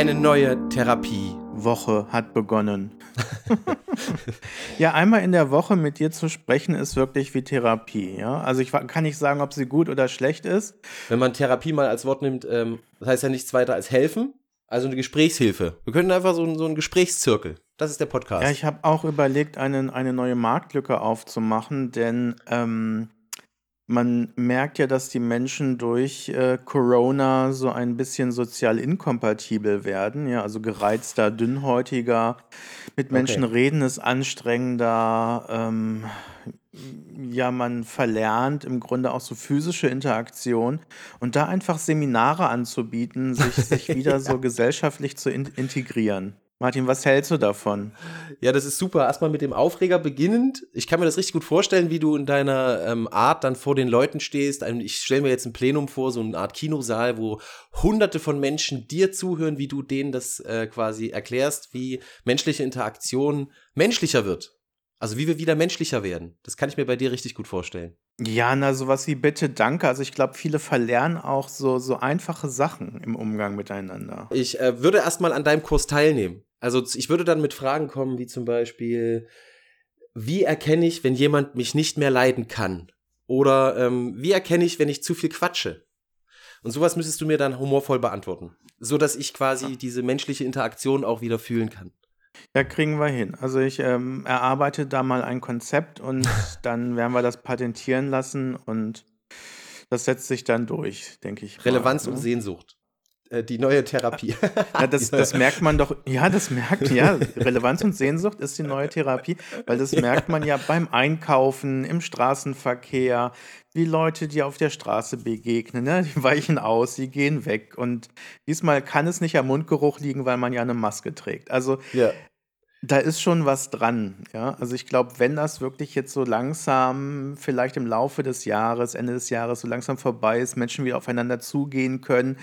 Eine neue Therapiewoche hat begonnen. ja, einmal in der Woche mit dir zu sprechen, ist wirklich wie Therapie. Ja? Also ich kann nicht sagen, ob sie gut oder schlecht ist. Wenn man Therapie mal als Wort nimmt, ähm, das heißt ja nichts weiter als helfen. Also eine Gesprächshilfe. Wir können einfach so, so einen Gesprächszirkel. Das ist der Podcast. Ja, ich habe auch überlegt, einen, eine neue Marktlücke aufzumachen, denn ähm, man merkt ja, dass die Menschen durch äh, Corona so ein bisschen sozial inkompatibel werden. Ja, also gereizter, dünnhäutiger. Mit Menschen okay. reden ist anstrengender. Ähm, ja, man verlernt im Grunde auch so physische Interaktion und da einfach Seminare anzubieten, sich, sich wieder ja. so gesellschaftlich zu in integrieren. Martin, was hältst du davon? Ja, das ist super. Erstmal mit dem Aufreger beginnend. Ich kann mir das richtig gut vorstellen, wie du in deiner ähm, Art dann vor den Leuten stehst. Ich stelle mir jetzt ein Plenum vor, so eine Art Kinosaal, wo hunderte von Menschen dir zuhören, wie du denen das äh, quasi erklärst, wie menschliche Interaktion menschlicher wird. Also wie wir wieder menschlicher werden. Das kann ich mir bei dir richtig gut vorstellen. Ja, na, sowas wie bitte, danke. Also ich glaube, viele verlernen auch so, so einfache Sachen im Umgang miteinander. Ich äh, würde erstmal an deinem Kurs teilnehmen. Also ich würde dann mit Fragen kommen, wie zum Beispiel, wie erkenne ich, wenn jemand mich nicht mehr leiden kann? Oder ähm, wie erkenne ich, wenn ich zu viel quatsche? Und sowas müsstest du mir dann humorvoll beantworten, so dass ich quasi diese menschliche Interaktion auch wieder fühlen kann. Ja, kriegen wir hin. Also ich ähm, erarbeite da mal ein Konzept und dann werden wir das patentieren lassen und das setzt sich dann durch, denke ich. Relevanz mal, ne? und Sehnsucht. Äh, die neue Therapie. Ja, das, das merkt man doch. Ja, das merkt, ja, Relevanz und Sehnsucht ist die neue Therapie, weil das merkt man ja beim Einkaufen, im Straßenverkehr, wie Leute, die auf der Straße begegnen, ne? die weichen aus, die gehen weg. Und diesmal kann es nicht am Mundgeruch liegen, weil man ja eine Maske trägt. Also ja. Da ist schon was dran, ja. Also ich glaube, wenn das wirklich jetzt so langsam, vielleicht im Laufe des Jahres, Ende des Jahres so langsam vorbei ist, Menschen wieder aufeinander zugehen können,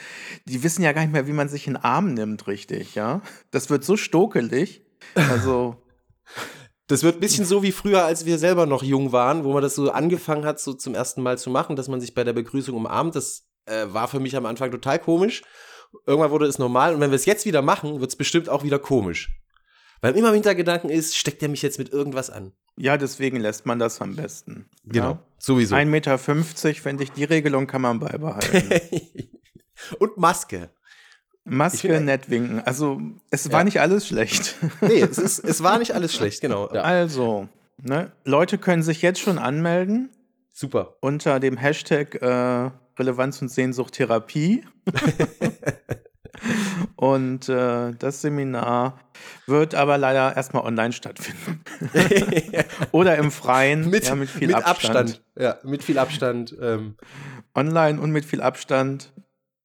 die wissen ja gar nicht mehr, wie man sich in den Arm nimmt, richtig, ja. Das wird so stokelig. Also. Das wird ein bisschen so wie früher, als wir selber noch jung waren, wo man das so angefangen hat, so zum ersten Mal zu machen, dass man sich bei der Begrüßung umarmt. Das äh, war für mich am Anfang total komisch. Irgendwann wurde es normal und wenn wir es jetzt wieder machen, wird es bestimmt auch wieder komisch. Weil immer im Hintergedanken ist, steckt er mich jetzt mit irgendwas an. Ja, deswegen lässt man das am besten. Genau, ja? sowieso. 1,50 Meter, finde ich, die Regelung kann man beibehalten. Und Maske. Maske, nett winken. Also, es war ja. nicht alles schlecht. nee, es, ist, es war nicht alles schlecht, genau. Ja. Also, ne, Leute können sich jetzt schon anmelden. Super. Unter dem Hashtag äh, Relevanz und Sehnsucht Therapie. Und äh, das Seminar wird aber leider erstmal online stattfinden. Oder im Freien. Mit, ja, mit viel mit Abstand. Abstand. Ja, mit viel Abstand. Ähm. Online und mit viel Abstand.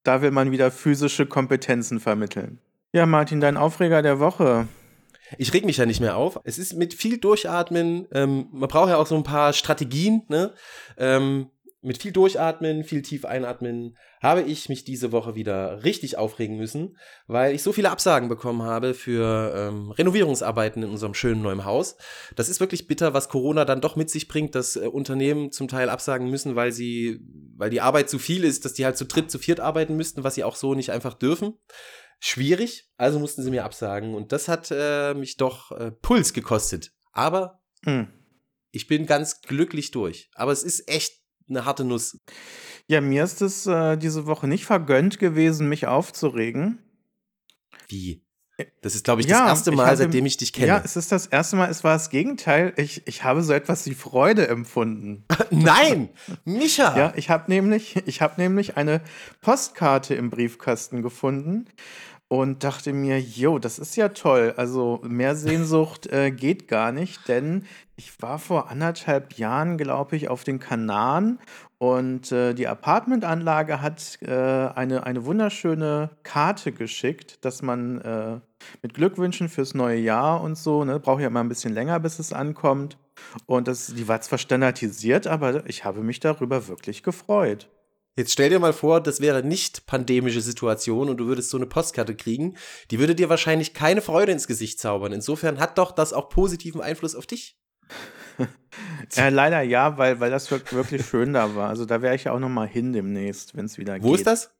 Da will man wieder physische Kompetenzen vermitteln. Ja, Martin, dein Aufreger der Woche. Ich reg mich ja nicht mehr auf. Es ist mit viel Durchatmen. Ähm, man braucht ja auch so ein paar Strategien. Ne? Ähm, mit viel Durchatmen, viel tief einatmen, habe ich mich diese Woche wieder richtig aufregen müssen, weil ich so viele Absagen bekommen habe für ähm, Renovierungsarbeiten in unserem schönen neuen Haus. Das ist wirklich bitter, was Corona dann doch mit sich bringt, dass äh, Unternehmen zum Teil absagen müssen, weil sie, weil die Arbeit zu viel ist, dass die halt zu dritt, zu viert arbeiten müssten, was sie auch so nicht einfach dürfen. Schwierig, also mussten sie mir absagen und das hat äh, mich doch äh, Puls gekostet. Aber hm. ich bin ganz glücklich durch. Aber es ist echt eine harte Nuss. Ja, mir ist es äh, diese Woche nicht vergönnt gewesen, mich aufzuregen. Wie? Das ist, glaube ich, das ja, erste Mal, seitdem ich dich kenne. Ja, es ist das erste Mal, es war das Gegenteil. Ich, ich habe so etwas wie Freude empfunden. Nein, Micha! Ja, ich habe nämlich, hab nämlich eine Postkarte im Briefkasten gefunden und dachte mir, jo, das ist ja toll. Also mehr Sehnsucht äh, geht gar nicht, denn ich war vor anderthalb Jahren, glaube ich, auf den Kanaren und äh, die Apartmentanlage hat äh, eine, eine wunderschöne Karte geschickt, dass man äh, mit Glückwünschen fürs neue Jahr und so, ne, braucht ja immer ein bisschen länger, bis es ankommt. Und das, die war zwar standardisiert, aber ich habe mich darüber wirklich gefreut. Jetzt stell dir mal vor, das wäre nicht pandemische Situation und du würdest so eine Postkarte kriegen. Die würde dir wahrscheinlich keine Freude ins Gesicht zaubern. Insofern hat doch das auch positiven Einfluss auf dich. ja, leider ja, weil, weil das wirklich schön da war. Also da wäre ich ja auch noch mal hin demnächst, wenn es wieder Wo geht. Wo ist das?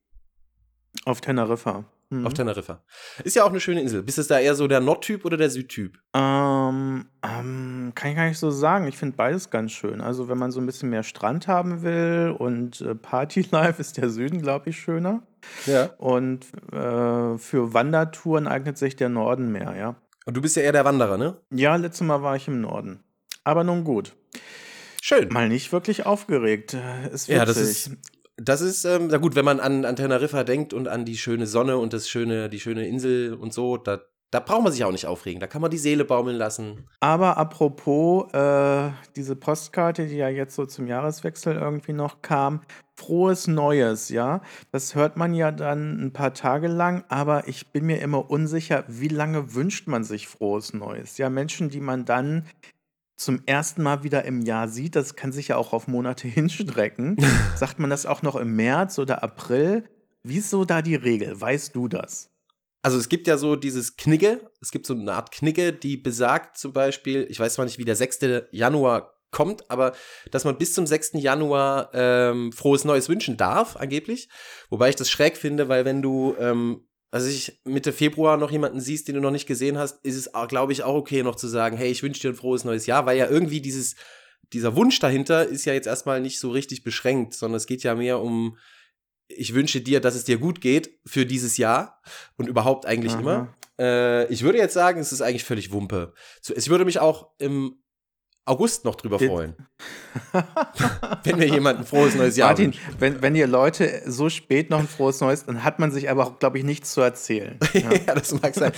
Auf Teneriffa. Mhm. Auf Teneriffa. Ist ja auch eine schöne Insel. Bist du da eher so der Nordtyp oder der Südtyp? Ähm, ähm, kann ich gar nicht so sagen. Ich finde beides ganz schön. Also, wenn man so ein bisschen mehr Strand haben will und äh, Partylife ist der Süden, glaube ich, schöner. Ja. Und äh, für Wandertouren eignet sich der Norden mehr, ja. Und du bist ja eher der Wanderer, ne? Ja, letztes Mal war ich im Norden. Aber nun gut. Schön. Mal nicht wirklich aufgeregt. Ist witzig. Ja, das ist das ist, ähm, na gut, wenn man an, an Teneriffa denkt und an die schöne Sonne und das schöne, die schöne Insel und so, da, da braucht man sich auch nicht aufregen. Da kann man die Seele baumeln lassen. Aber apropos, äh, diese Postkarte, die ja jetzt so zum Jahreswechsel irgendwie noch kam, frohes Neues, ja. Das hört man ja dann ein paar Tage lang, aber ich bin mir immer unsicher, wie lange wünscht man sich frohes Neues? Ja, Menschen, die man dann zum ersten Mal wieder im Jahr sieht, das kann sich ja auch auf Monate hinstrecken. Sagt man das auch noch im März oder April? Wieso da die Regel? Weißt du das? Also es gibt ja so dieses Knigge, es gibt so eine Art Knigge, die besagt zum Beispiel, ich weiß zwar nicht, wie der 6. Januar kommt, aber dass man bis zum 6. Januar ähm, frohes Neues wünschen darf, angeblich. Wobei ich das schräg finde, weil wenn du ähm, also ich Mitte Februar noch jemanden siehst, den du noch nicht gesehen hast, ist es, glaube ich, auch okay, noch zu sagen, hey, ich wünsche dir ein frohes neues Jahr, weil ja irgendwie dieses, dieser Wunsch dahinter ist ja jetzt erstmal nicht so richtig beschränkt, sondern es geht ja mehr um, ich wünsche dir, dass es dir gut geht für dieses Jahr und überhaupt eigentlich Aha. immer. Äh, ich würde jetzt sagen, es ist eigentlich völlig Wumpe. So, ich würde mich auch im August noch drüber freuen. wenn mir jemand ein frohes neues Jahr Martin, wenn, wenn ihr Leute so spät noch ein frohes neues, dann hat man sich aber auch, glaube ich, nichts zu erzählen. Ja, ja das mag sein.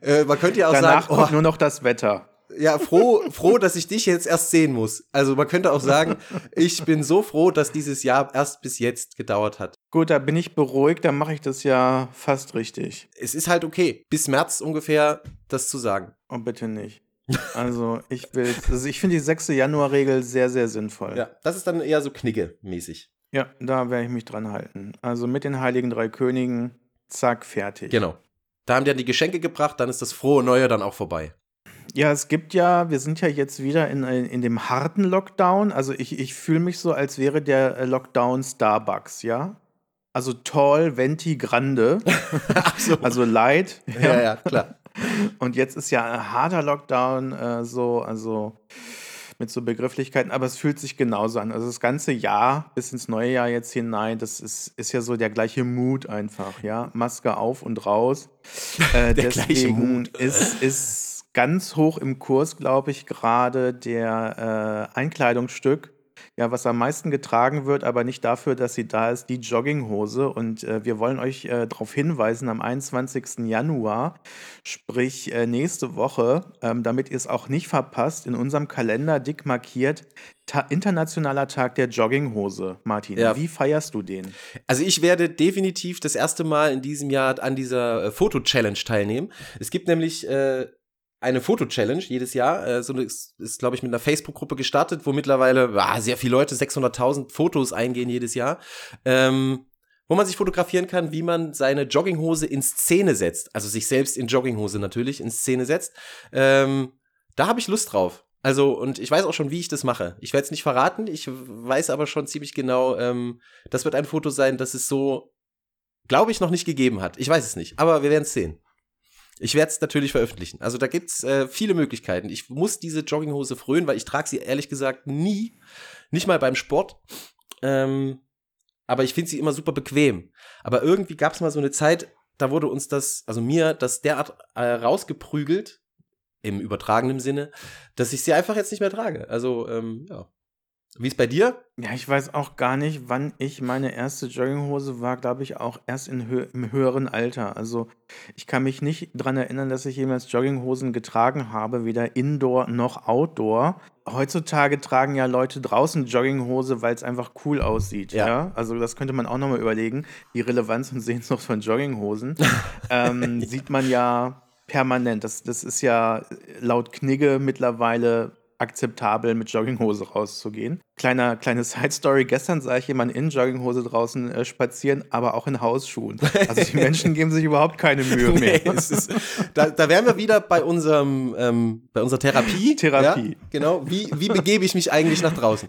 äh, man könnte ja auch Danach sagen, kommt oh, nur noch das Wetter. Ja, froh, froh, dass ich dich jetzt erst sehen muss. Also man könnte auch sagen, ich bin so froh, dass dieses Jahr erst bis jetzt gedauert hat. Gut, da bin ich beruhigt, dann mache ich das ja fast richtig. Es ist halt okay, bis März ungefähr das zu sagen. Oh, bitte nicht. Also ich will, also ich finde die 6. Januar-Regel sehr, sehr sinnvoll. Ja, das ist dann eher so Knigge-mäßig. Ja, da werde ich mich dran halten. Also mit den Heiligen Drei Königen, zack, fertig. Genau. Da haben die dann die Geschenke gebracht, dann ist das frohe Neue dann auch vorbei. Ja, es gibt ja, wir sind ja jetzt wieder in, in dem harten Lockdown. Also ich, ich fühle mich so, als wäre der Lockdown Starbucks, ja? Also tall, venti, grande. so. Also light. Ja, ja, ja klar. Und jetzt ist ja ein harter Lockdown äh, so, also mit so Begrifflichkeiten, aber es fühlt sich genauso an. Also das ganze Jahr bis ins neue Jahr jetzt hinein, das ist, ist ja so der gleiche Mut einfach, ja. Maske auf und raus. Äh, der gleiche Mut. Ist, ist ganz hoch im Kurs, glaube ich, gerade der äh, Einkleidungsstück ja, was am meisten getragen wird, aber nicht dafür, dass sie da ist, die Jogginghose. Und äh, wir wollen euch äh, darauf hinweisen, am 21. Januar, sprich äh, nächste Woche, ähm, damit ihr es auch nicht verpasst, in unserem Kalender dick markiert, Ta Internationaler Tag der Jogginghose. Martin, ja. wie feierst du den? Also ich werde definitiv das erste Mal in diesem Jahr an dieser äh, Foto-Challenge teilnehmen. Es gibt nämlich äh, eine Foto-Challenge jedes Jahr. Äh, so ist, ist glaube ich, mit einer Facebook-Gruppe gestartet, wo mittlerweile ah, sehr viele Leute 600.000 Fotos eingehen jedes Jahr. Ähm, wo man sich fotografieren kann, wie man seine Jogginghose in Szene setzt. Also sich selbst in Jogginghose natürlich in Szene setzt. Ähm, da habe ich Lust drauf. Also, und ich weiß auch schon, wie ich das mache. Ich werde es nicht verraten, ich weiß aber schon ziemlich genau, ähm, das wird ein Foto sein, das es so, glaube ich, noch nicht gegeben hat. Ich weiß es nicht, aber wir werden es sehen. Ich werde es natürlich veröffentlichen. Also da gibt's äh, viele Möglichkeiten. Ich muss diese Jogginghose frönen, weil ich trage sie ehrlich gesagt nie. Nicht mal beim Sport. Ähm, aber ich finde sie immer super bequem. Aber irgendwie gab es mal so eine Zeit, da wurde uns das, also mir, das derart äh, rausgeprügelt, im übertragenen Sinne, dass ich sie einfach jetzt nicht mehr trage. Also, ähm, ja. Wie ist bei dir? Ja, ich weiß auch gar nicht, wann ich meine erste Jogginghose war, glaube ich, auch erst in hö im höheren Alter. Also ich kann mich nicht daran erinnern, dass ich jemals Jogginghosen getragen habe, weder Indoor noch Outdoor. Heutzutage tragen ja Leute draußen Jogginghose, weil es einfach cool aussieht. Ja. ja. Also das könnte man auch nochmal überlegen. Die Relevanz und Sehnsucht von Jogginghosen ähm, sieht man ja permanent. Das, das ist ja laut Knigge mittlerweile akzeptabel, mit Jogginghose rauszugehen. Kleiner, kleine Side-Story: Gestern sah ich jemanden in Jogginghose draußen äh, spazieren, aber auch in Hausschuhen. Also die Menschen geben sich überhaupt keine Mühe mehr. Nee, ist, da, da wären wir wieder bei unserem, ähm, bei unserer Therapie. Therapie. Ja? Genau. Wie, wie begebe ich mich eigentlich nach draußen?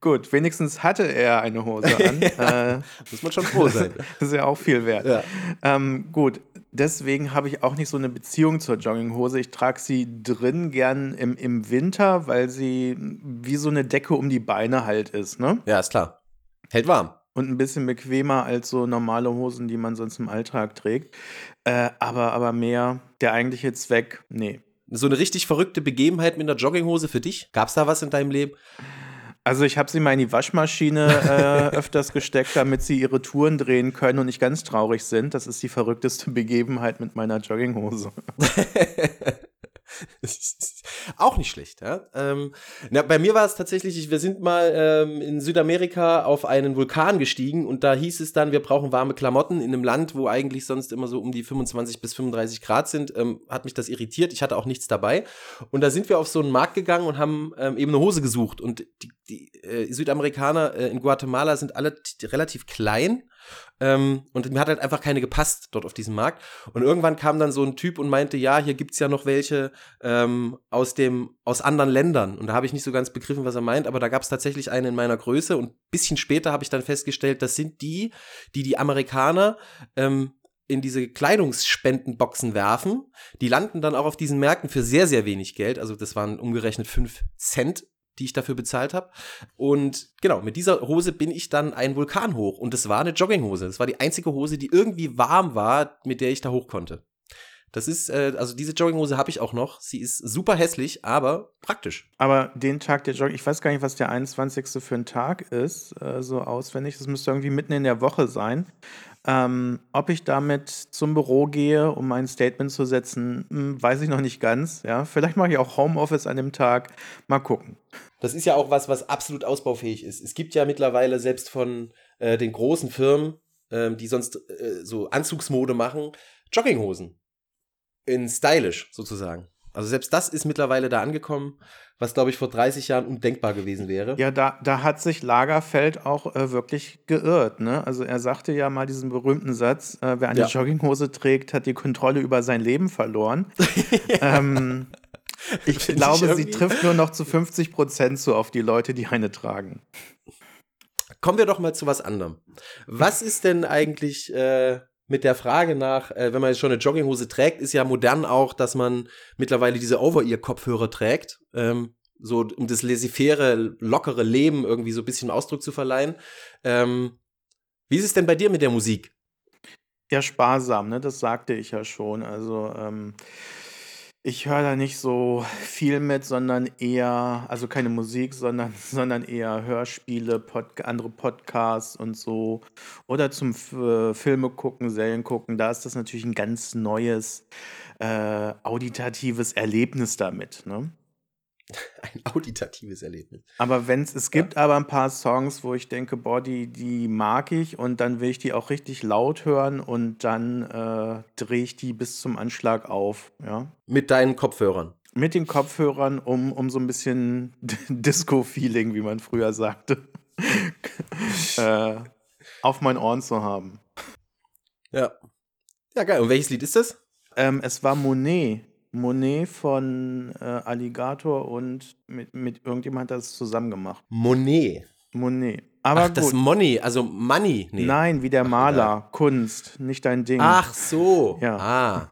Gut, wenigstens hatte er eine Hose an. ja, äh, muss man schon froh sein. das ist ja auch viel wert. Ja. Ähm, gut, deswegen habe ich auch nicht so eine Beziehung zur Jogginghose. Ich trage sie drin gern im, im Winter, weil sie wie so eine Decke um die Beine halt ist. Ne? Ja, ist klar. Hält warm. Und ein bisschen bequemer als so normale Hosen, die man sonst im Alltag trägt. Äh, aber, aber mehr der eigentliche Zweck, nee. So eine richtig verrückte Begebenheit mit einer Jogginghose für dich? Gab es da was in deinem Leben? Also ich habe sie mal in die Waschmaschine äh, öfters gesteckt, damit sie ihre Touren drehen können und nicht ganz traurig sind. Das ist die verrückteste Begebenheit mit meiner Jogginghose. auch nicht schlecht, ja. Ähm, na, bei mir war es tatsächlich, wir sind mal ähm, in Südamerika auf einen Vulkan gestiegen und da hieß es dann, wir brauchen warme Klamotten in einem Land, wo eigentlich sonst immer so um die 25 bis 35 Grad sind. Ähm, hat mich das irritiert. Ich hatte auch nichts dabei. Und da sind wir auf so einen Markt gegangen und haben ähm, eben eine Hose gesucht. Und die, die äh, Südamerikaner äh, in Guatemala sind alle relativ klein ähm, und mir hat halt einfach keine gepasst dort auf diesem Markt. Und irgendwann kam dann so ein Typ und meinte, ja, hier gibt's ja noch welche ähm, aus dem, aus anderen Ländern. Und da habe ich nicht so ganz begriffen, was er meint, aber da gab's tatsächlich eine in meiner Größe. Und bisschen später habe ich dann festgestellt, das sind die, die die Amerikaner ähm, in diese Kleidungsspendenboxen werfen. Die landen dann auch auf diesen Märkten für sehr, sehr wenig Geld. Also das waren umgerechnet fünf Cent die ich dafür bezahlt habe. Und genau, mit dieser Hose bin ich dann einen Vulkan hoch. Und das war eine Jogginghose. Das war die einzige Hose, die irgendwie warm war, mit der ich da hoch konnte. Das ist, äh, also diese Jogginghose habe ich auch noch. Sie ist super hässlich, aber praktisch. Aber den Tag der Jogging, ich weiß gar nicht, was der 21. für ein Tag ist, äh, so auswendig. Das müsste irgendwie mitten in der Woche sein. Ähm, ob ich damit zum Büro gehe, um ein Statement zu setzen, hm, weiß ich noch nicht ganz. Ja, vielleicht mache ich auch Homeoffice an dem Tag. Mal gucken. Das ist ja auch was, was absolut ausbaufähig ist. Es gibt ja mittlerweile selbst von äh, den großen Firmen, äh, die sonst äh, so Anzugsmode machen, Jogginghosen. In stylisch sozusagen. Also selbst das ist mittlerweile da angekommen, was glaube ich vor 30 Jahren undenkbar gewesen wäre. Ja, da, da hat sich Lagerfeld auch äh, wirklich geirrt. Ne? Also er sagte ja mal diesen berühmten Satz, äh, wer eine ja. Jogginghose trägt, hat die Kontrolle über sein Leben verloren. ähm, ich glaube, sie trifft nur noch zu 50 Prozent zu auf die Leute, die eine tragen. Kommen wir doch mal zu was anderem. Was ist denn eigentlich äh, mit der Frage nach, äh, wenn man jetzt schon eine Jogginghose trägt, ist ja modern auch, dass man mittlerweile diese Over-Ear-Kopfhörer trägt. Ähm, so um das laissez-faire, lockere Leben irgendwie so ein bisschen Ausdruck zu verleihen. Ähm, wie ist es denn bei dir mit der Musik? Ja, sparsam, ne? Das sagte ich ja schon. Also ähm, ich höre da nicht so viel mit, sondern eher, also keine Musik, sondern, sondern eher Hörspiele, Pod, andere Podcasts und so. Oder zum äh, Filme gucken, Serien gucken. Da ist das natürlich ein ganz neues äh, auditatives Erlebnis damit. Ne? ein auditatives Erlebnis. Aber wenn es gibt ja. aber ein paar Songs, wo ich denke, boah, die, die mag ich und dann will ich die auch richtig laut hören und dann äh, drehe ich die bis zum Anschlag auf, ja. Mit deinen Kopfhörern? Mit den Kopfhörern, um, um so ein bisschen Disco-Feeling, wie man früher sagte, äh, auf meinen Ohren zu haben. Ja. Ja, geil. Und welches Lied ist das? Ähm, es war Monet. Monet von äh, Alligator und mit, mit irgendjemand hat das zusammen gemacht. Monet. Monet. Aber Ach, gut. das Money, also Money. Nee. Nein, wie der Maler, ja. Kunst, nicht dein Ding. Ach so. Ja. Ah.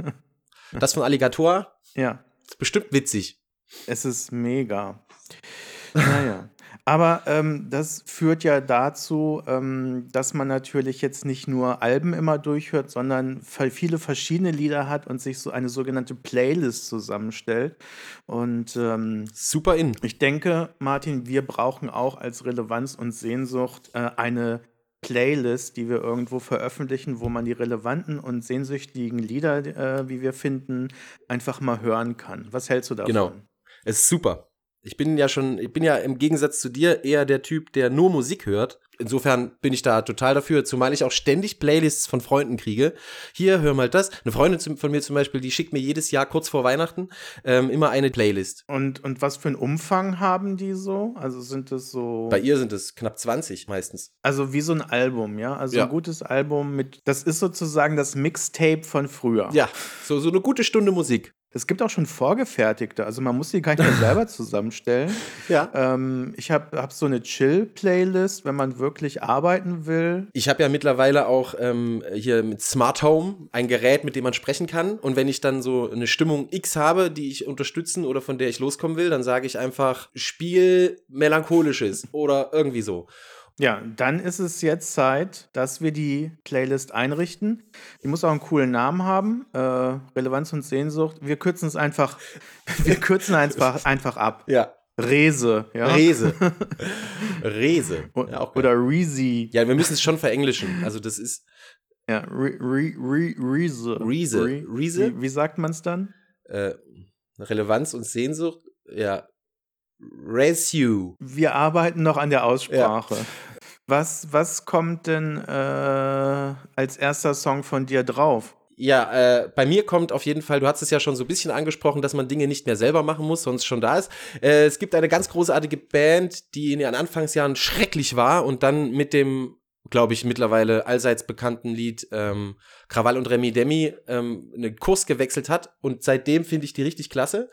Das von Alligator? Ja. Das ist bestimmt witzig. Es ist mega. Naja. Aber ähm, das führt ja dazu, ähm, dass man natürlich jetzt nicht nur Alben immer durchhört, sondern viele verschiedene Lieder hat und sich so eine sogenannte Playlist zusammenstellt. Und ähm, super in. Ich denke, Martin, wir brauchen auch als Relevanz und Sehnsucht äh, eine Playlist, die wir irgendwo veröffentlichen, wo man die relevanten und sehnsüchtigen Lieder, äh, wie wir finden, einfach mal hören kann. Was hältst du davon? Genau. Es ist super. Ich bin ja schon, ich bin ja im Gegensatz zu dir eher der Typ, der nur Musik hört. Insofern bin ich da total dafür, zumal ich auch ständig Playlists von Freunden kriege. Hier, hör mal das. Eine Freundin von mir zum Beispiel, die schickt mir jedes Jahr kurz vor Weihnachten ähm, immer eine Playlist. Und, und was für einen Umfang haben die so? Also sind es so. Bei ihr sind es knapp 20 meistens. Also wie so ein Album, ja? Also ja. ein gutes Album mit. Das ist sozusagen das Mixtape von früher. Ja, so, so eine gute Stunde Musik. Es gibt auch schon vorgefertigte, also man muss die gar nicht mehr selber zusammenstellen. Ja. Ähm, ich habe hab so eine Chill-Playlist, wenn man wirklich arbeiten will. Ich habe ja mittlerweile auch ähm, hier mit Smart Home ein Gerät, mit dem man sprechen kann. Und wenn ich dann so eine Stimmung X habe, die ich unterstützen oder von der ich loskommen will, dann sage ich einfach Spiel melancholisches oder irgendwie so. Ja, dann ist es jetzt Zeit, dass wir die Playlist einrichten. Die muss auch einen coolen Namen haben. Äh, Relevanz und Sehnsucht. Wir kürzen es einfach, wir kürzen einfach, einfach ab. Ja. Rese, ja. Rese. Rese. Ja, auch Oder Reezy. Ja, wir müssen es schon verenglischen. Also das ist. Ja, Re Re Re Reese. Reese. Re Reese? Wie, wie sagt man es dann? Äh, Relevanz und Sehnsucht. Ja, Resu. Wir arbeiten noch an der Aussprache. Ja. Was, was kommt denn äh, als erster Song von dir drauf? Ja, äh, bei mir kommt auf jeden Fall, du hast es ja schon so ein bisschen angesprochen, dass man Dinge nicht mehr selber machen muss, sonst schon da ist. Äh, es gibt eine ganz großartige Band, die in ihren Anfangsjahren schrecklich war und dann mit dem glaube ich, mittlerweile allseits bekannten Lied ähm, Krawall und Remi Demi ähm, einen Kurs gewechselt hat. Und seitdem finde ich die richtig klasse.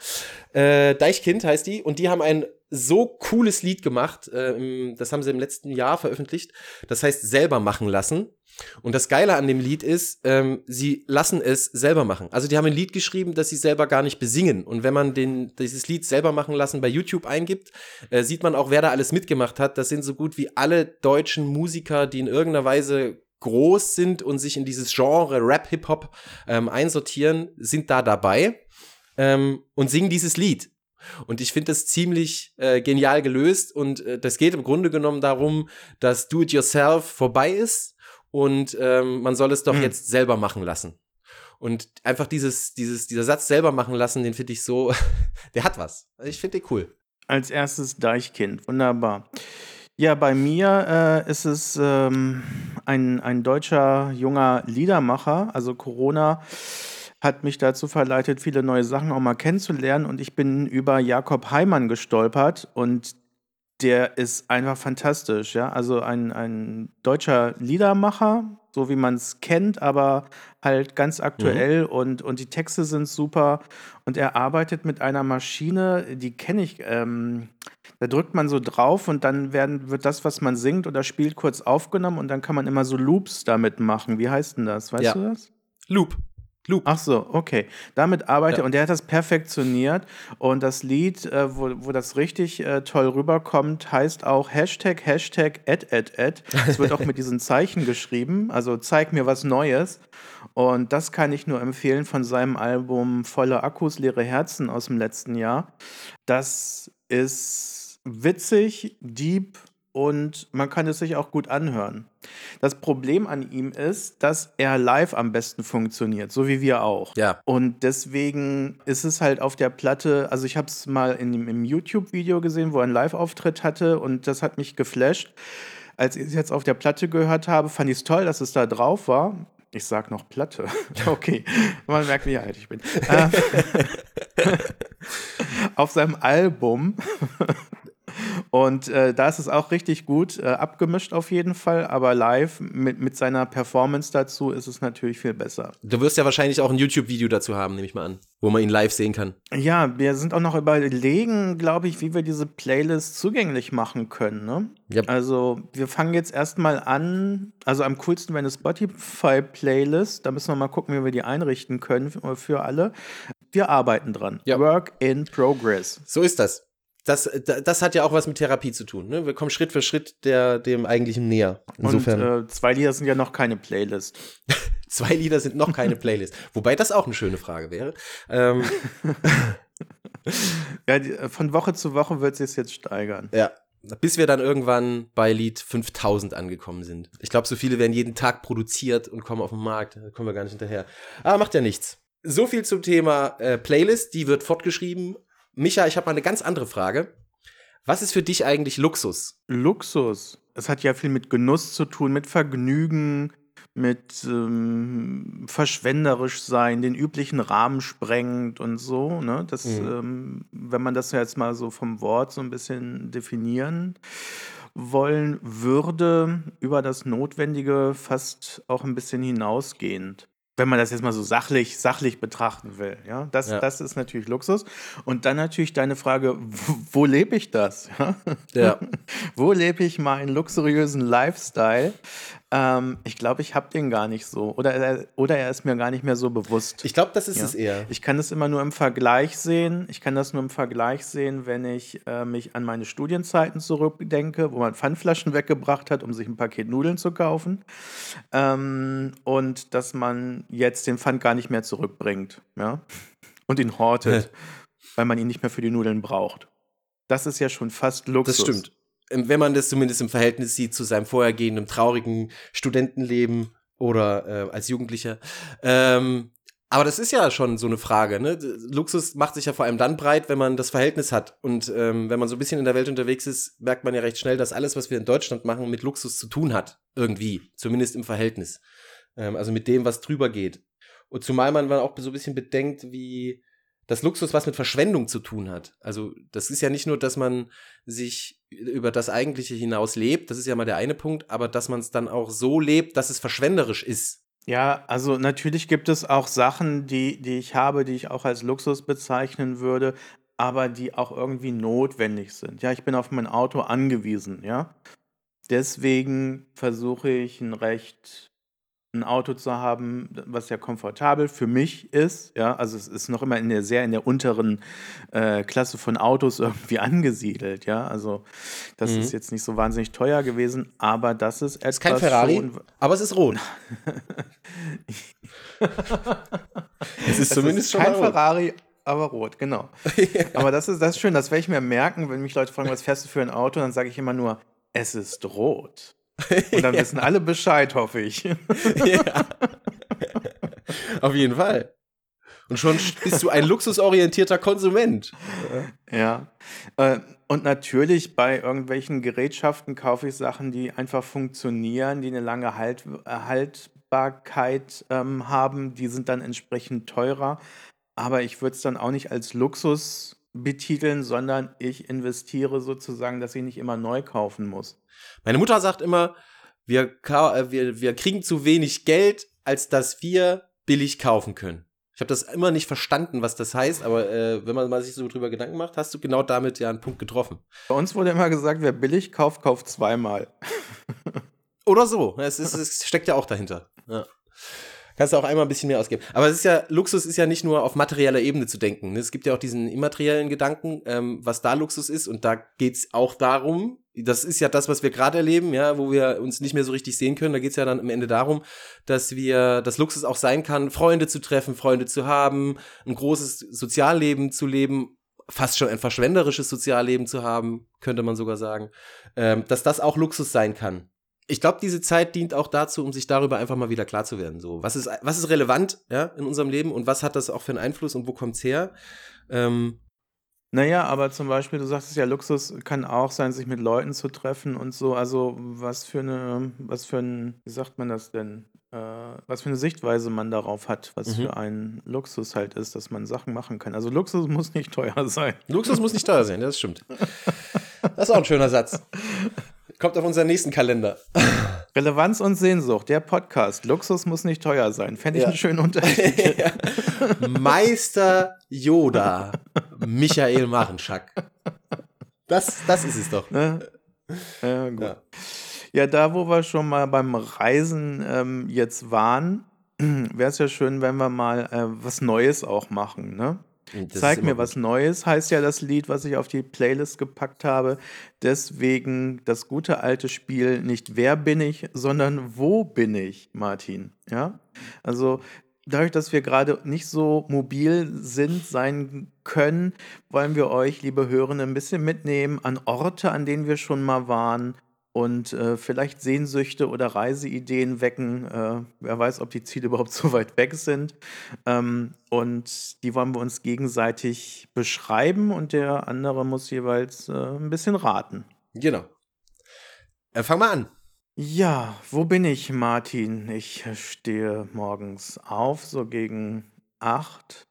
Äh, Deichkind heißt die. Und die haben ein so cooles Lied gemacht. Äh, das haben sie im letzten Jahr veröffentlicht. Das heißt selber machen lassen. Und das Geile an dem Lied ist, ähm, sie lassen es selber machen. Also die haben ein Lied geschrieben, das sie selber gar nicht besingen. Und wenn man den, dieses Lied selber machen lassen bei YouTube eingibt, äh, sieht man auch, wer da alles mitgemacht hat. Das sind so gut wie alle deutschen Musiker, die in irgendeiner Weise groß sind und sich in dieses Genre Rap, Hip-Hop ähm, einsortieren, sind da dabei ähm, und singen dieses Lied. Und ich finde das ziemlich äh, genial gelöst und äh, das geht im Grunde genommen darum, dass Do-it-yourself vorbei ist und ähm, man soll es doch mhm. jetzt selber machen lassen. Und einfach dieses, dieses, dieser Satz selber machen lassen, den finde ich so, der hat was. Ich finde den cool. Als erstes Deichkind, wunderbar. Ja, bei mir äh, ist es ähm, ein, ein deutscher junger Liedermacher. Also Corona hat mich dazu verleitet, viele neue Sachen auch mal kennenzulernen. Und ich bin über Jakob Heimann gestolpert und der ist einfach fantastisch, ja. Also ein, ein deutscher Liedermacher, so wie man es kennt, aber halt ganz aktuell mhm. und, und die Texte sind super. Und er arbeitet mit einer Maschine, die kenne ich, ähm, da drückt man so drauf und dann werden, wird das, was man singt oder spielt, kurz aufgenommen und dann kann man immer so Loops damit machen. Wie heißt denn das? Weißt ja. du das? Loop. Loop. Ach so, okay. Damit arbeitet ja. und der hat das perfektioniert. Und das Lied, äh, wo, wo das richtig äh, toll rüberkommt, heißt auch Hashtag, Hashtag, ad, ad, ad. Es wird auch mit diesen Zeichen geschrieben. Also zeig mir was Neues. Und das kann ich nur empfehlen von seinem Album Volle Akkus, leere Herzen aus dem letzten Jahr. Das ist witzig, deep und man kann es sich auch gut anhören. Das Problem an ihm ist, dass er live am besten funktioniert, so wie wir auch. Ja. Und deswegen ist es halt auf der Platte, also ich habe es mal in, im YouTube-Video gesehen, wo er einen Live-Auftritt hatte und das hat mich geflasht. Als ich es jetzt auf der Platte gehört habe, fand ich es toll, dass es da drauf war. Ich sag noch Platte. Okay, man merkt, wie alt ich bin. Ähm, auf seinem Album und äh, da ist es auch richtig gut äh, abgemischt auf jeden Fall, aber live mit, mit seiner Performance dazu ist es natürlich viel besser. Du wirst ja wahrscheinlich auch ein YouTube-Video dazu haben, nehme ich mal an, wo man ihn live sehen kann. Ja, wir sind auch noch überlegen, glaube ich, wie wir diese Playlist zugänglich machen können. Ne? Yep. Also wir fangen jetzt erstmal an, also am coolsten wäre eine Spotify-Playlist, da müssen wir mal gucken, wie wir die einrichten können für alle. Wir arbeiten dran. Ja. Work in progress. So ist das das, das hat ja auch was mit Therapie zu tun. Ne? Wir kommen Schritt für Schritt der, dem eigentlichen näher. Insofern. Und äh, zwei Lieder sind ja noch keine Playlist. zwei Lieder sind noch keine Playlist. Wobei das auch eine schöne Frage wäre. Ähm. ja, die, äh, von Woche zu Woche wird es jetzt steigern. Ja. Bis wir dann irgendwann bei Lied 5000 angekommen sind. Ich glaube, so viele werden jeden Tag produziert und kommen auf den Markt. Da kommen wir gar nicht hinterher. Aber macht ja nichts. So viel zum Thema äh, Playlist. Die wird fortgeschrieben Micha, ich habe mal eine ganz andere Frage. Was ist für dich eigentlich Luxus? Luxus. Es hat ja viel mit Genuss zu tun, mit Vergnügen, mit ähm, verschwenderisch sein, den üblichen Rahmen sprengt und so. Ne? Das, mhm. ähm, wenn man das jetzt mal so vom Wort so ein bisschen definieren wollen würde, über das Notwendige fast auch ein bisschen hinausgehend. Wenn man das jetzt mal so sachlich, sachlich betrachten will. Ja, das, Ja. das ist natürlich Luxus. Und dann natürlich deine Frage, wo, wo lebe ich das? Ja? Ja. wo lebe ich meinen luxuriösen Lifestyle? Ähm, ich glaube, ich habe den gar nicht so. Oder, er- oder er ist mir gar nicht mehr so bewusst. Ich glaube, das ist Ja. es eher. Ich kann das immer nur im Vergleich sehen. Ich kann das nur im Vergleich sehen, wenn ich äh, mich an meine Studienzeiten zurückdenke, wo man Pfandflaschen weggebracht hat, um sich ein Paket Nudeln zu kaufen. Ähm, und dass man jetzt den Pfand gar nicht mehr zurückbringt. Ja? Und ihn hortet, weil man ihn nicht mehr für die Nudeln braucht. Das ist ja schon fast Luxus. Das stimmt. Wenn man das zumindest im Verhältnis sieht zu seinem vorhergehenden traurigen Studentenleben oder äh, als Jugendlicher. Ähm, aber das ist ja schon so eine Frage. Ne? Luxus macht sich ja vor allem dann breit, wenn man das Verhältnis hat. Und ähm, wenn man so ein bisschen in der Welt unterwegs ist, merkt man ja recht schnell, dass alles, was wir in Deutschland machen, mit Luxus zu tun hat. Irgendwie. Zumindest im Verhältnis. Ähm, also mit dem, was drüber geht. Und zumal man auch so ein bisschen bedenkt, wie das Luxus was mit Verschwendung zu tun hat. Also das ist ja nicht nur, dass man sich über das Eigentliche hinaus lebt, das ist ja mal der eine Punkt, aber dass man es dann auch so lebt, dass es verschwenderisch ist. Ja, also natürlich gibt es auch Sachen, die, die ich habe, die ich auch als Luxus bezeichnen würde, aber die auch irgendwie notwendig sind. Ja, ich bin auf mein Auto angewiesen, ja. Deswegen versuche ich ein recht ein Auto zu haben, was ja komfortabel für mich ist, ja. Also es ist noch immer in der sehr in der unteren äh, Klasse von Autos irgendwie angesiedelt, ja. Also das Mhm. ist jetzt nicht so wahnsinnig teuer gewesen, aber das ist etwas Ist kein Ferrari, schon, aber es ist rot. es ist Es zumindest ist schon kein mal rot. Ferrari, aber rot, genau. Aber das ist, das ist schön, das werde ich mir merken, wenn mich Leute fragen, was fährst du für ein Auto, dann sage ich immer nur, es ist rot. Und dann wissen alle Bescheid, hoffe ich. ja. Auf jeden Fall. Und schon bist du ein luxusorientierter Konsument. Ja. Äh, Und natürlich bei irgendwelchen Gerätschaften kaufe ich Sachen, die einfach funktionieren, die eine lange halt Haltbarkeit ähm, haben. Die sind dann entsprechend teurer. Aber ich würde es dann auch nicht als Luxus betiteln, sondern ich investiere sozusagen, dass ich nicht immer neu kaufen muss. Meine Mutter sagt immer, wir, äh, wir, wir kriegen zu wenig Geld, als dass wir billig kaufen können. Ich habe das immer nicht verstanden, was das heißt, aber äh, wenn man mal sich so drüber Gedanken macht, hast du genau damit ja einen Punkt getroffen. Bei uns wurde immer gesagt, wer billig kauft, kauft zweimal. Oder so. Es, ist, es steckt ja auch dahinter. Ja. Kannst du auch einmal ein bisschen mehr ausgeben. Aber es ist ja, Luxus ist ja nicht nur auf materieller Ebene zu denken. ne? Es gibt ja auch diesen immateriellen Gedanken, ähm, was da Luxus ist. Und da geht's auch darum, das ist ja das, was wir gerade erleben, ja, wo wir uns nicht mehr so richtig sehen können. Da geht's ja dann am Ende darum, dass wir, dass Luxus auch sein kann, Freunde zu treffen, Freunde zu haben, ein großes Sozialleben zu leben, fast schon ein verschwenderisches Sozialleben zu haben, könnte man sogar sagen, ähm, dass das auch Luxus sein kann ich glaube, diese Zeit dient auch dazu, um sich darüber einfach mal wieder klar zu werden. So, was ist, was ist relevant ja, in unserem Leben und was hat das auch für einen Einfluss und wo kommt's her? Ähm, Naja, aber zum Beispiel, du sagtest ja, Luxus kann auch sein, sich mit Leuten zu treffen und so. Also was für eine, was für ein, wie sagt man das denn? Äh, was für eine Sichtweise man darauf hat, was Mhm. für ein Luxus halt ist, dass man Sachen machen kann. Also Luxus muss nicht teuer sein. Luxus muss nicht teuer sein, das stimmt. Das ist auch ein schöner Satz. Kommt auf unseren nächsten Kalender. Relevanz und Sehnsucht, der Podcast. Luxus muss nicht teuer sein. Fände ich Ja. einen schönen Untertitel. Meister Yoda, Michael Marenschak. Das, das ist es doch. ne? Ja, gut. Ja. Ja, da wo wir schon mal beim Reisen ähm, jetzt waren, wäre es ja schön, wenn wir mal äh, was Neues auch machen. Ne? Das Zeig mir gut. was Neues, heißt ja das Lied, was ich auf die Playlist gepackt habe. Deswegen das gute alte Spiel nicht wer bin ich, sondern wo bin ich, Martin. Ja, also dadurch, dass wir gerade nicht so mobil sind, sein können, wollen wir euch, liebe Hörende, ein bisschen mitnehmen an Orte, an denen wir schon mal waren und äh, vielleicht Sehnsüchte oder Reiseideen wecken. Äh, wer weiß, ob die Ziele überhaupt so weit weg sind. Ähm, und die wollen wir uns gegenseitig beschreiben und der andere muss jeweils äh, ein bisschen raten. Genau. Äh, fang mal an. Ja, wo bin ich, Martin? Ich stehe morgens auf, so gegen acht,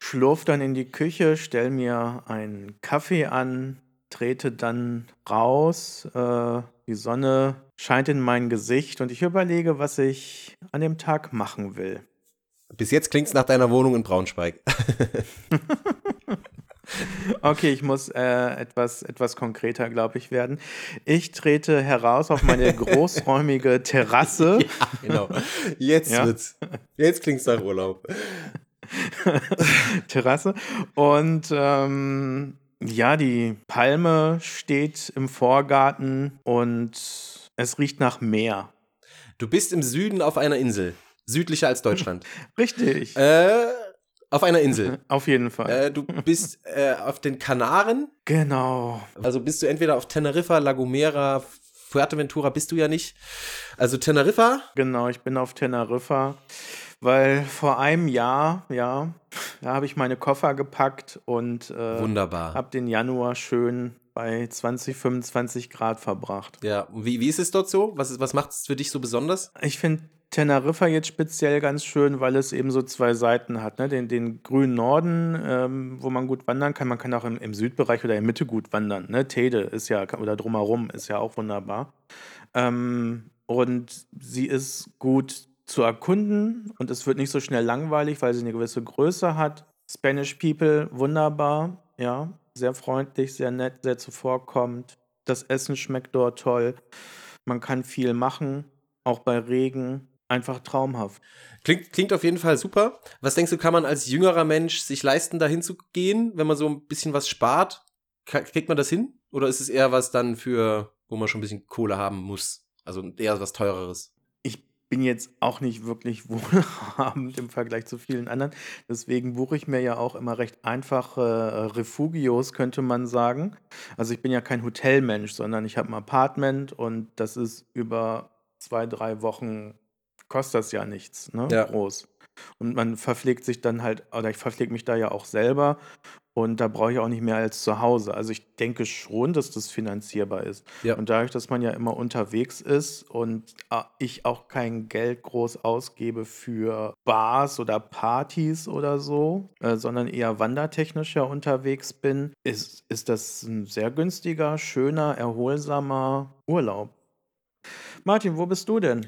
schlurf dann in die Küche, stell mir einen Kaffee an, trete dann raus, äh, Die Sonne scheint in mein Gesicht und ich überlege, was ich an dem Tag machen will. Bis jetzt klingt es nach deiner Wohnung in Braunschweig. Okay, ich muss äh, etwas, etwas konkreter, glaube ich, werden. Ich trete heraus auf meine großräumige Terrasse. Ja, genau. Jetzt ja? wird's. Jetzt klingt's nach Urlaub. Terrasse. Und ähm, ja, die Palme steht im Vorgarten und es riecht nach Meer. Du bist im Süden auf einer Insel. Südlicher als Deutschland. Richtig. Äh, auf einer Insel. Auf jeden Fall. Äh, du bist äh, auf den Kanaren. Genau. Also bist du entweder auf Teneriffa, La Gomera, Fuerteventura bist du ja nicht. Also Teneriffa? Genau, ich bin auf Teneriffa, weil vor einem Jahr, ja, da habe ich meine Koffer gepackt und äh, Wunderbar. habe den Januar schön bei 20, 25 Grad verbracht. Ja, wie, wie ist es dort so? Was, was macht es für dich so besonders? Ich finde Teneriffa jetzt speziell ganz schön, weil es eben so zwei Seiten hat. Ne? Den, den grünen Norden, ähm, wo man gut wandern kann. Man kann auch im, im Südbereich oder in der Mitte gut wandern. Ne? Tede ist ja, oder drumherum ist ja auch wunderbar. Ähm, und sie ist gut zu erkunden und es wird nicht so schnell langweilig, weil sie eine gewisse Größe hat. Spanish People, wunderbar, ja, sehr freundlich, sehr nett, sehr zuvorkommend. Das Essen schmeckt dort toll. Man kann viel machen, auch bei Regen einfach traumhaft. Klingt, klingt auf jeden Fall super. Was denkst du, kann man als jüngerer Mensch sich leisten, dahin zu gehen, wenn man so ein bisschen was spart? Kriegt man das hin? Oder ist es eher was dann für, wo man schon ein bisschen Kohle haben muss? Also eher was teureres? Bin jetzt auch nicht wirklich wohlhabend im Vergleich zu vielen anderen. Deswegen buche ich mir ja auch immer recht einfache äh, Refugios, könnte man sagen. Also ich bin ja kein Hotelmensch, sondern ich habe ein Apartment und das ist über zwei, drei Wochen kostet das ja nichts, ne? Ja. Groß. Und man verpflegt sich dann halt, oder ich verpflege mich da ja auch selber und da brauche ich auch nicht mehr als zu Hause. Also ich denke schon, dass das finanzierbar ist. Ja. Und dadurch, dass man ja immer unterwegs ist und äh, ich auch kein Geld groß ausgebe für Bars oder Partys oder so, äh, sondern eher wandertechnisch ja unterwegs bin, ist, ist das ein sehr günstiger, schöner, erholsamer Urlaub. Martin, wo bist du denn?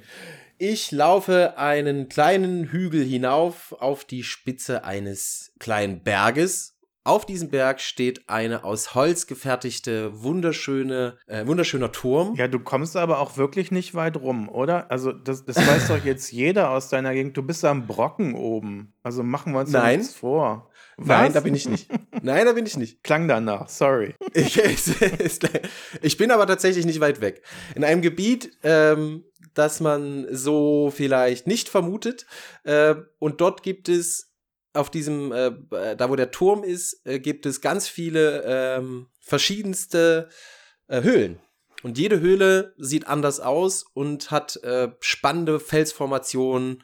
Ich laufe einen kleinen Hügel hinauf auf die Spitze eines kleinen Berges. Auf diesem Berg steht eine aus Holz gefertigte, wunderschöne, äh, wunderschöner Turm. Ja, du kommst aber auch wirklich nicht weit rum, oder? Also, das, das weiß doch jetzt jeder aus deiner Gegend. Du bist am Brocken oben. Also machen wir uns Nein. nichts vor. Was? Nein, da bin ich nicht. Nein, da bin ich nicht. Klang danach, sorry. Ich, ich bin aber tatsächlich nicht weit weg. In einem Gebiet, ähm, das man so vielleicht nicht vermutet. Äh, und dort gibt es auf diesem, äh, da wo der Turm ist, äh, gibt es ganz viele ähm, verschiedenste äh, Höhlen. Und jede Höhle sieht anders aus und hat äh, spannende Felsformationen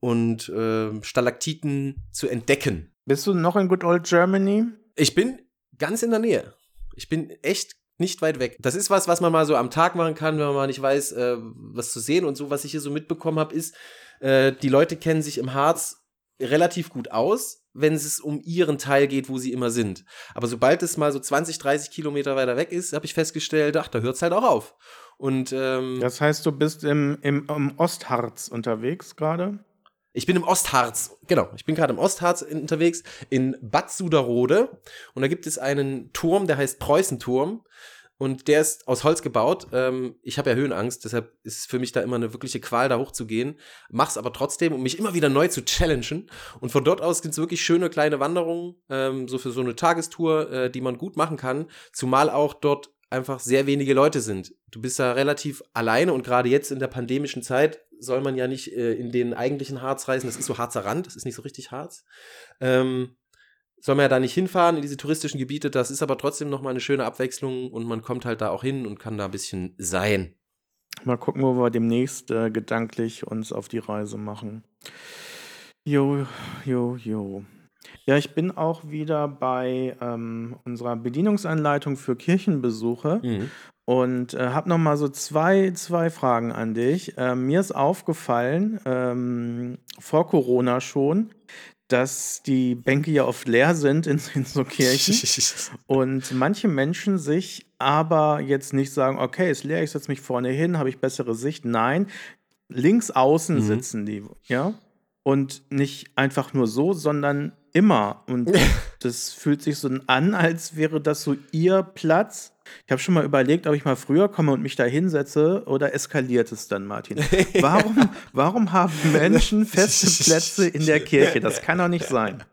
und äh, Stalaktiten zu entdecken. Bist du noch in Good Old Germany? Ich bin ganz in der Nähe. Ich bin echt nicht weit weg. Das ist was, was man mal so am Tag machen kann, wenn man mal nicht weiß, äh, was zu sehen. Und so, was ich hier so mitbekommen habe, ist, äh, die Leute kennen sich im Harz relativ gut aus, wenn es um ihren Teil geht, wo sie immer sind. Aber sobald es mal so 20, 30 Kilometer weiter weg ist, habe ich festgestellt, ach, da hört es halt auch auf. Und ähm, das heißt, du bist im, im, im Ostharz unterwegs gerade? Ich bin im Ostharz, genau, ich bin gerade im Ostharz unterwegs, in Bad Suderode. Und da gibt es einen Turm, der heißt Preußenturm. Und der ist aus Holz gebaut. Ähm, ich habe ja Höhenangst, deshalb ist es für mich da immer eine wirkliche Qual, da hochzugehen. Mach's aber trotzdem, um mich immer wieder neu zu challengen. Und von dort aus gibt's wirklich schöne kleine Wanderungen, ähm, so für so eine Tagestour, äh, die man gut machen kann. Zumal auch dort einfach sehr wenige Leute sind. Du bist da relativ alleine und gerade jetzt in der pandemischen Zeit soll man ja nicht äh, in den eigentlichen Harz reisen. Das ist so Harzer Rand, das ist nicht so richtig Harz. Ähm, soll man ja da nicht hinfahren in diese touristischen Gebiete. Das ist aber trotzdem nochmal eine schöne Abwechslung und man kommt halt da auch hin und kann da ein bisschen sein. Mal gucken, wo wir demnächst äh, gedanklich uns auf die Reise machen. Jo, jo, jo. Ja, ich bin auch wieder bei ähm, unserer Bedienungsanleitung für Kirchenbesuche mhm. und äh, habe noch mal so zwei, zwei Fragen an dich. Äh, mir ist aufgefallen, ähm, vor Corona schon, dass die Bänke ja oft leer sind in, in so Kirchen und manche Menschen sich aber jetzt nicht sagen, okay, ist leer, ich setze mich vorne hin, habe ich bessere Sicht. Nein, links außen mhm. sitzen die, ja. Und nicht einfach nur so, sondern immer. Und das fühlt sich so an, als wäre das so ihr Platz. Ich habe schon mal überlegt, ob ich mal früher komme und mich da hinsetze oder eskaliert es dann, Martin? Warum, warum haben Menschen feste Plätze in der Kirche? Das kann doch nicht sein.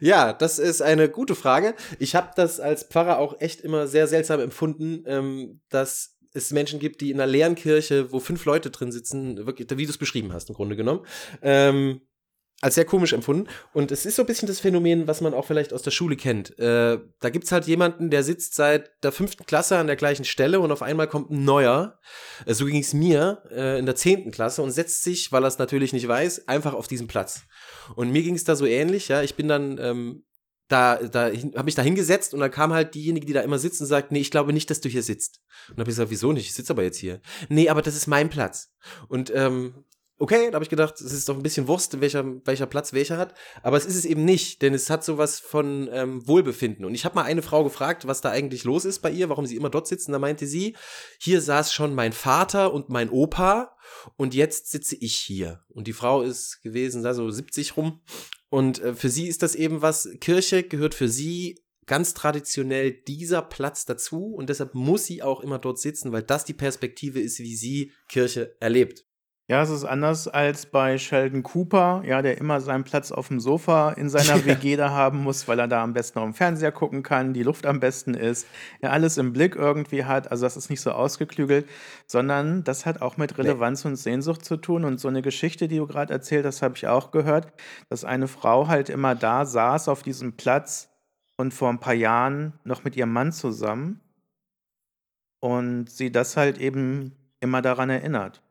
Ja, das ist eine gute Frage. Ich habe das als Pfarrer auch echt immer sehr seltsam empfunden, ähm, dass es Menschen gibt, die in einer leeren Kirche, wo fünf Leute drin sitzen, wirklich, wie du es beschrieben hast, im Grunde genommen, ähm, als sehr komisch empfunden. Und es ist so ein bisschen das Phänomen, was man auch vielleicht aus der Schule kennt. Äh, da es halt jemanden, der sitzt seit der fünften Klasse an der gleichen Stelle und auf einmal kommt ein neuer. Äh, so ging es mir äh, in der zehnten Klasse und setzt sich, weil er es natürlich nicht weiß, einfach auf diesen Platz. Und mir ging es da so ähnlich, ja. Ich bin dann ähm, da, da habe mich da hingesetzt und dann kam halt diejenige, die da immer sitzt und sagt, nee, ich glaube nicht, dass du hier sitzt. Und habe ich gesagt, wieso nicht? Ich sitze aber jetzt hier. Nee, aber das ist mein Platz. Und ähm, okay, da habe ich gedacht, es ist doch ein bisschen Wurst, welcher, welcher Platz welcher hat. Aber es ist es eben nicht, denn es hat sowas von ähm, Wohlbefinden. Und ich habe mal eine Frau gefragt, was da eigentlich los ist bei ihr, warum sie immer dort sitzt. Und da meinte sie, hier saß schon mein Vater und mein Opa und jetzt sitze ich hier. Und die Frau ist gewesen, da so 70 rum. Und äh, für sie ist das eben was, Kirche gehört für sie ganz traditionell dieser Platz dazu und deshalb muss sie auch immer dort sitzen, weil das die Perspektive ist, wie sie Kirche erlebt. Ja, es ist anders als bei Sheldon Cooper, ja, der immer seinen Platz auf dem Sofa in seiner. WG da haben muss, weil er da am besten auf dem Fernseher gucken kann, die Luft am besten ist, er alles im Blick irgendwie hat. Also das ist nicht so ausgeklügelt, sondern das hat auch mit Relevanz nee. und Sehnsucht zu tun. Und so eine Geschichte, die du gerade erzählt hast, habe ich auch gehört, dass eine Frau halt immer da saß auf diesem Platz und vor ein paar Jahren noch mit ihrem Mann zusammen und sie das halt eben immer daran erinnert.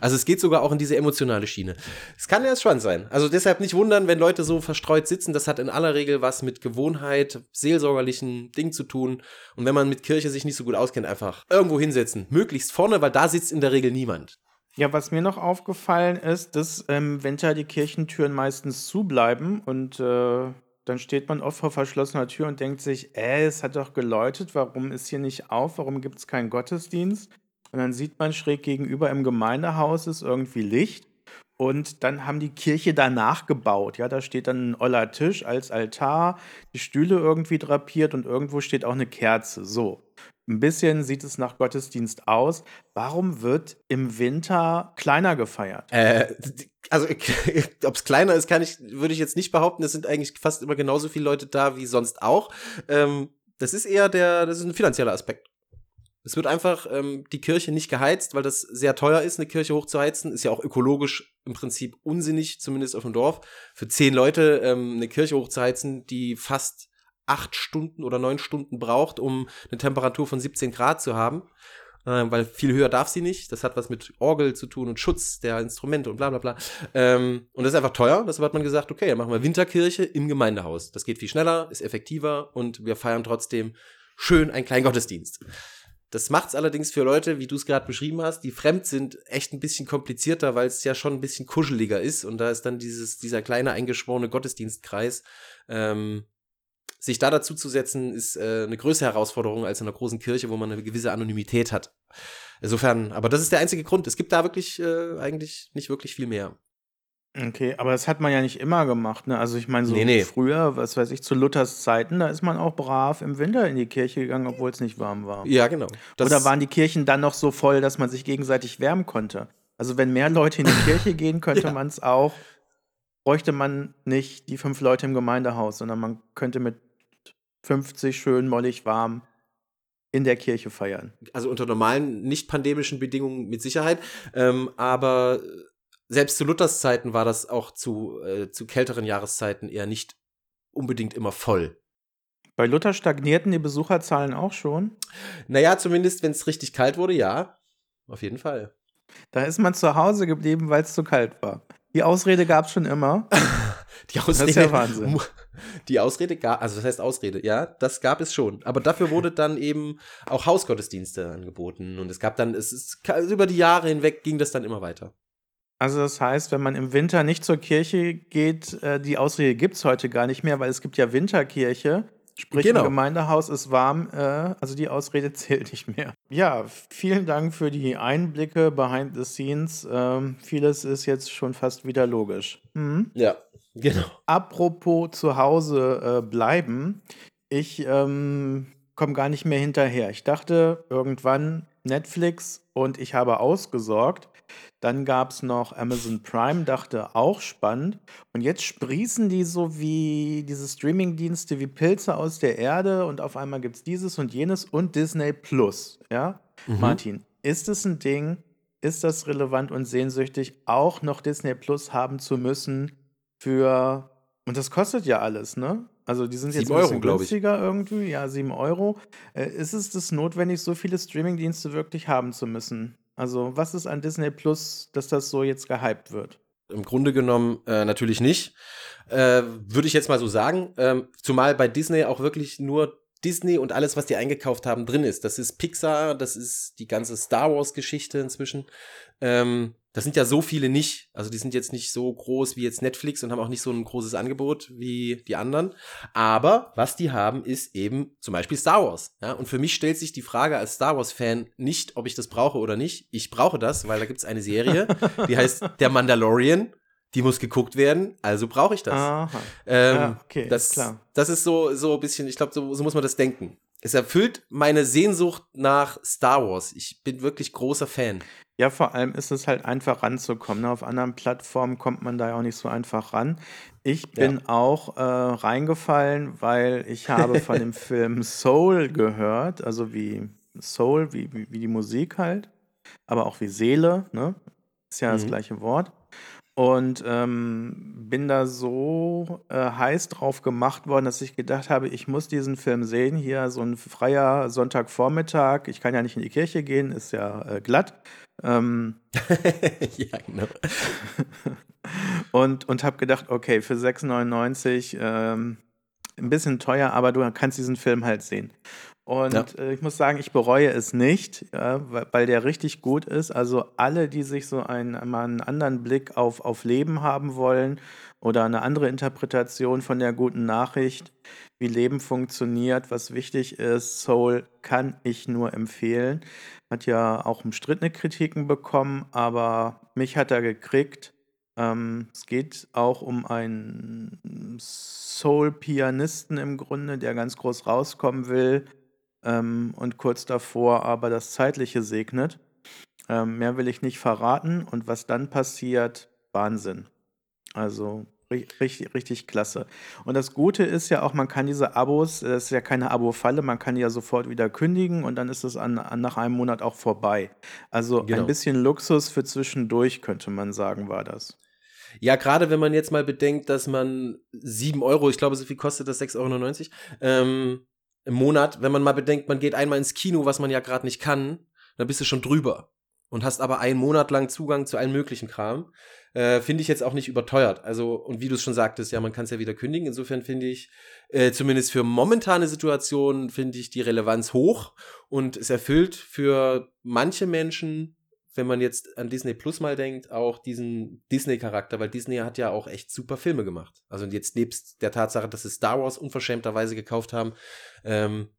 Also es geht sogar auch in diese emotionale Schiene. Es kann ja spannend sein. Also deshalb nicht wundern, wenn Leute so verstreut sitzen. Das hat in aller Regel was mit Gewohnheit, seelsorgerlichen Dingen zu tun. Und wenn man mit Kirche sich nicht so gut auskennt, einfach irgendwo hinsetzen. Möglichst vorne, weil da sitzt in der Regel niemand. Ja, was mir noch aufgefallen ist, dass im Winter die Kirchentüren meistens zubleiben und äh, dann steht man oft vor verschlossener Tür und denkt sich, äh, es hat doch geläutet, warum ist hier nicht auf, warum gibt es keinen Gottesdienst? Und dann sieht man schräg gegenüber im Gemeindehaus ist irgendwie Licht. Und dann haben die Kirche danach gebaut. Ja, da steht dann ein oller Tisch als Altar, die Stühle irgendwie drapiert und irgendwo steht auch eine Kerze. So. Ein bisschen sieht es nach Gottesdienst aus. Warum wird im Winter kleiner gefeiert? Äh, also ob es kleiner ist, kann ich, würde ich jetzt nicht behaupten. Es sind eigentlich fast immer genauso viele Leute da wie sonst auch. Ähm, das ist eher der, das ist ein finanzieller Aspekt. Es wird einfach ähm, die Kirche nicht geheizt, weil das sehr teuer ist, eine Kirche hochzuheizen. Ist ja auch ökologisch im Prinzip unsinnig, zumindest auf dem Dorf. Für zehn Leute ähm, eine Kirche hochzuheizen, die fast acht Stunden oder neun Stunden braucht, um eine Temperatur von 17 Grad zu haben. Äh, weil viel höher darf sie nicht. Das hat was mit Orgel zu tun und Schutz der Instrumente und bla bla bla. Ähm, und das ist einfach teuer. Deshalb hat man gesagt, okay, dann machen wir Winterkirche im Gemeindehaus. Das geht viel schneller, ist effektiver und wir feiern trotzdem schön einen kleinen Gottesdienst. Das macht es allerdings für Leute, wie du es gerade beschrieben hast, die fremd sind, echt ein bisschen komplizierter, weil es ja schon ein bisschen kuscheliger ist. Und da ist dann dieses, dieser kleine eingeschworene Gottesdienstkreis. Ähm, sich da dazu zu setzen, ist äh, eine größere Herausforderung als in einer großen Kirche, wo man eine gewisse Anonymität hat. Insofern, aber das ist der einzige Grund. Es gibt da wirklich äh, eigentlich nicht wirklich viel mehr. Okay, aber das hat man ja nicht immer gemacht, ne? Also ich meine, so nee, nee. früher, was weiß ich, zu Luthers Zeiten, da ist man auch brav im Winter in die Kirche gegangen, obwohl es nicht warm war. Ja, genau. Das Oder waren die Kirchen dann noch so voll, dass man sich gegenseitig wärmen konnte? Also wenn mehr Leute in die Kirche gehen, könnte ja. man es auch, bräuchte man nicht die fünf Leute im Gemeindehaus, sondern man könnte mit 50 schön mollig warm in der Kirche feiern. Also unter normalen, nicht pandemischen Bedingungen mit Sicherheit. Ähm, aber selbst zu Luthers Zeiten war das auch zu, äh, zu kälteren Jahreszeiten eher nicht unbedingt immer voll. Bei Luther stagnierten die Besucherzahlen auch schon? Naja, zumindest wenn es richtig kalt wurde, ja. Auf jeden Fall. Da ist man zu Hause geblieben, weil es zu kalt war. Die Ausrede gab es schon immer. die Ausrede, das ist ja Wahnsinn. Die Ausrede gab, also das heißt Ausrede, ja, das gab es schon. Aber dafür wurde dann eben auch Hausgottesdienste angeboten und es gab dann, es ist über die Jahre hinweg ging das dann immer weiter. Also das heißt, wenn man im Winter nicht zur Kirche geht, äh, die Ausrede gibt es heute gar nicht mehr, weil es gibt ja Winterkirche. Sprich, genau. im Gemeindehaus ist warm, äh, also die Ausrede zählt nicht mehr. Ja, vielen Dank für die Einblicke behind the scenes. Ähm, vieles ist jetzt schon fast wieder logisch. Mhm. Ja, genau. Apropos zu Hause äh, bleiben, ich ähm, komme gar nicht mehr hinterher. Ich dachte irgendwann Netflix und ich habe ausgesorgt. Dann gab es noch Amazon Prime, dachte auch spannend. Und jetzt sprießen die so wie diese Streaming-Dienste wie Pilze aus der Erde und auf einmal gibt es dieses und jenes und Disney Plus. Ja, mhm. Martin, ist es ein Ding? Ist das relevant und sehnsüchtig, auch noch Disney Plus haben zu müssen für. Und das kostet ja alles, ne? Also die sind jetzt ein bisschen Euro, günstiger irgendwie, ja, 7 Euro. Äh, ist es das notwendig, so viele Streaming-Dienste wirklich haben zu müssen? Also, was ist an Disney Plus, dass das so jetzt gehypt wird? Im Grunde genommen äh, natürlich nicht. Äh, Würde ich jetzt mal so sagen. Ähm, zumal bei Disney auch wirklich nur Disney und alles, was die eingekauft haben, drin ist. Das ist Pixar, das ist die ganze Star Wars-Geschichte inzwischen. Ähm, das sind ja so viele nicht. Also die sind jetzt nicht so groß wie jetzt Netflix und haben auch nicht so ein großes Angebot wie die anderen. Aber was die haben, ist eben zum Beispiel Star Wars. Ja? Und für mich stellt sich die Frage als Star Wars-Fan nicht, ob ich das brauche oder nicht. Ich brauche das, weil da gibt es eine Serie, die heißt Der Mandalorian. Die muss geguckt werden, also brauche ich das. Aha. Ähm, ja, okay, das, klar. Das ist so, so ein bisschen, ich glaube, so, so muss man das denken. Es erfüllt meine Sehnsucht nach Star Wars. Ich bin wirklich großer Fan. Ja, vor allem ist es halt einfach ranzukommen. Ne? Auf anderen Plattformen kommt man da ja auch nicht so einfach ran. Ich bin ja. auch äh, reingefallen, weil ich habe von dem Film Soul gehört, also wie Soul, wie, wie, wie die Musik halt, aber auch wie Seele, ne? Ist ja mhm. das gleiche Wort. Und ähm, bin da so äh, heiß drauf gemacht worden, dass ich gedacht habe, ich muss diesen Film sehen. Hier so ein freier Sonntagvormittag. Ich kann ja nicht in die Kirche gehen, ist ja äh, glatt. Ähm, ja, genau. und und habe gedacht, okay, für 6,99 ähm, ein bisschen teuer, aber du kannst diesen Film halt sehen. Und ja. äh, ich muss sagen, ich bereue es nicht, ja, weil, weil, der richtig gut ist. Also alle, die sich so einen, mal einen anderen Blick auf, auf Leben haben wollen oder eine andere Interpretation von der guten Nachricht, wie Leben funktioniert, was wichtig ist, Soul kann ich nur empfehlen. Hat ja auch umstrittene Kritiken bekommen, aber mich hat er gekriegt. Ähm, es geht auch um einen Soul-Pianisten im Grunde, der ganz groß rauskommen will ähm, und kurz davor aber das Zeitliche segnet. Ähm, mehr will ich nicht verraten und was dann passiert, Wahnsinn. Also richtig, richtig klasse. Und das Gute ist ja auch, man kann diese Abos, das ist ja keine Abo-Falle, man kann die ja sofort wieder kündigen und dann ist es an, an nach einem Monat auch vorbei. Also genau. ein bisschen Luxus für zwischendurch, könnte man sagen, war das. Ja, gerade wenn man jetzt mal bedenkt, dass man 7 Euro, ich glaube, so viel kostet das 6,99 Euro, ähm, im Monat, wenn man mal bedenkt, man geht einmal ins Kino, was man ja gerade nicht kann, dann bist du schon drüber und hast aber einen Monat lang Zugang zu allen möglichen Kram. Äh, finde ich jetzt auch nicht überteuert. Also, und wie du es schon sagtest, ja, man kann es ja wieder kündigen. Insofern finde ich, äh, zumindest für momentane Situationen, finde ich die Relevanz hoch und es erfüllt für manche Menschen wenn man jetzt an Disney Plus mal denkt, auch diesen Disney-Charakter, weil Disney hat ja auch echt super Filme gemacht. Also jetzt nebst der Tatsache, dass sie Star Wars unverschämterweise gekauft haben. Ähm,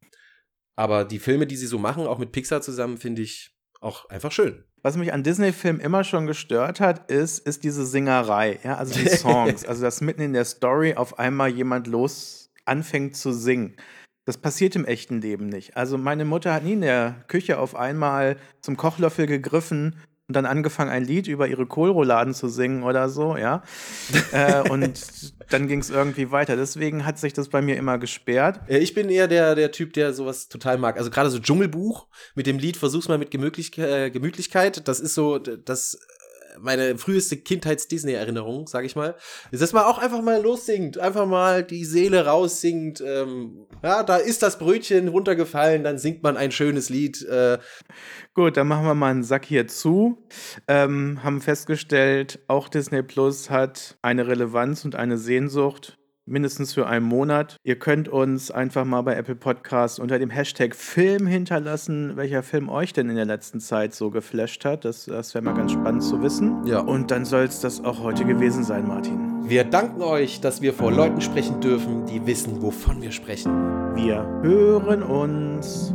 aber die Filme, die sie so machen, auch mit Pixar zusammen, finde ich auch einfach schön. Was mich an Disney-Filmen immer schon gestört hat, ist, ist diese Singerei, ja, also die Songs. also, dass mitten in der Story auf einmal jemand los anfängt zu singen. Das passiert im echten Leben nicht. Also meine Mutter hat nie in der Küche auf einmal zum Kochlöffel gegriffen und dann angefangen, ein Lied über ihre Kohlrouladen zu singen oder so, ja. äh, und dann ging es irgendwie weiter. Deswegen hat sich das bei mir immer gesperrt. Ich bin eher der, der Typ, der sowas total mag. Also gerade so Dschungelbuch mit dem Lied Versuch's mal mit Gemütlichkeit, äh, Gemütlichkeit. Das ist so, das meine früheste Kindheits-Disney-Erinnerung, sag ich mal, ist, dass man auch einfach mal lossingt, einfach mal die Seele raussingt. Ähm, ja, da ist das Brötchen runtergefallen, dann singt man ein schönes Lied. Äh. Gut, dann machen wir mal einen Sack hier zu. Ähm, haben festgestellt, auch Disney Plus hat eine Relevanz und eine Sehnsucht mindestens für einen Monat. Ihr könnt uns einfach mal bei Apple Podcasts unter dem Hashtag Film hinterlassen, welcher Film euch denn in der letzten Zeit so geflasht hat. Das, das wäre mal ganz spannend zu wissen. Ja. Und dann soll es das auch heute gewesen sein, Martin. Wir danken euch, dass wir vor Leuten sprechen dürfen, die wissen, wovon wir sprechen. Wir hören uns.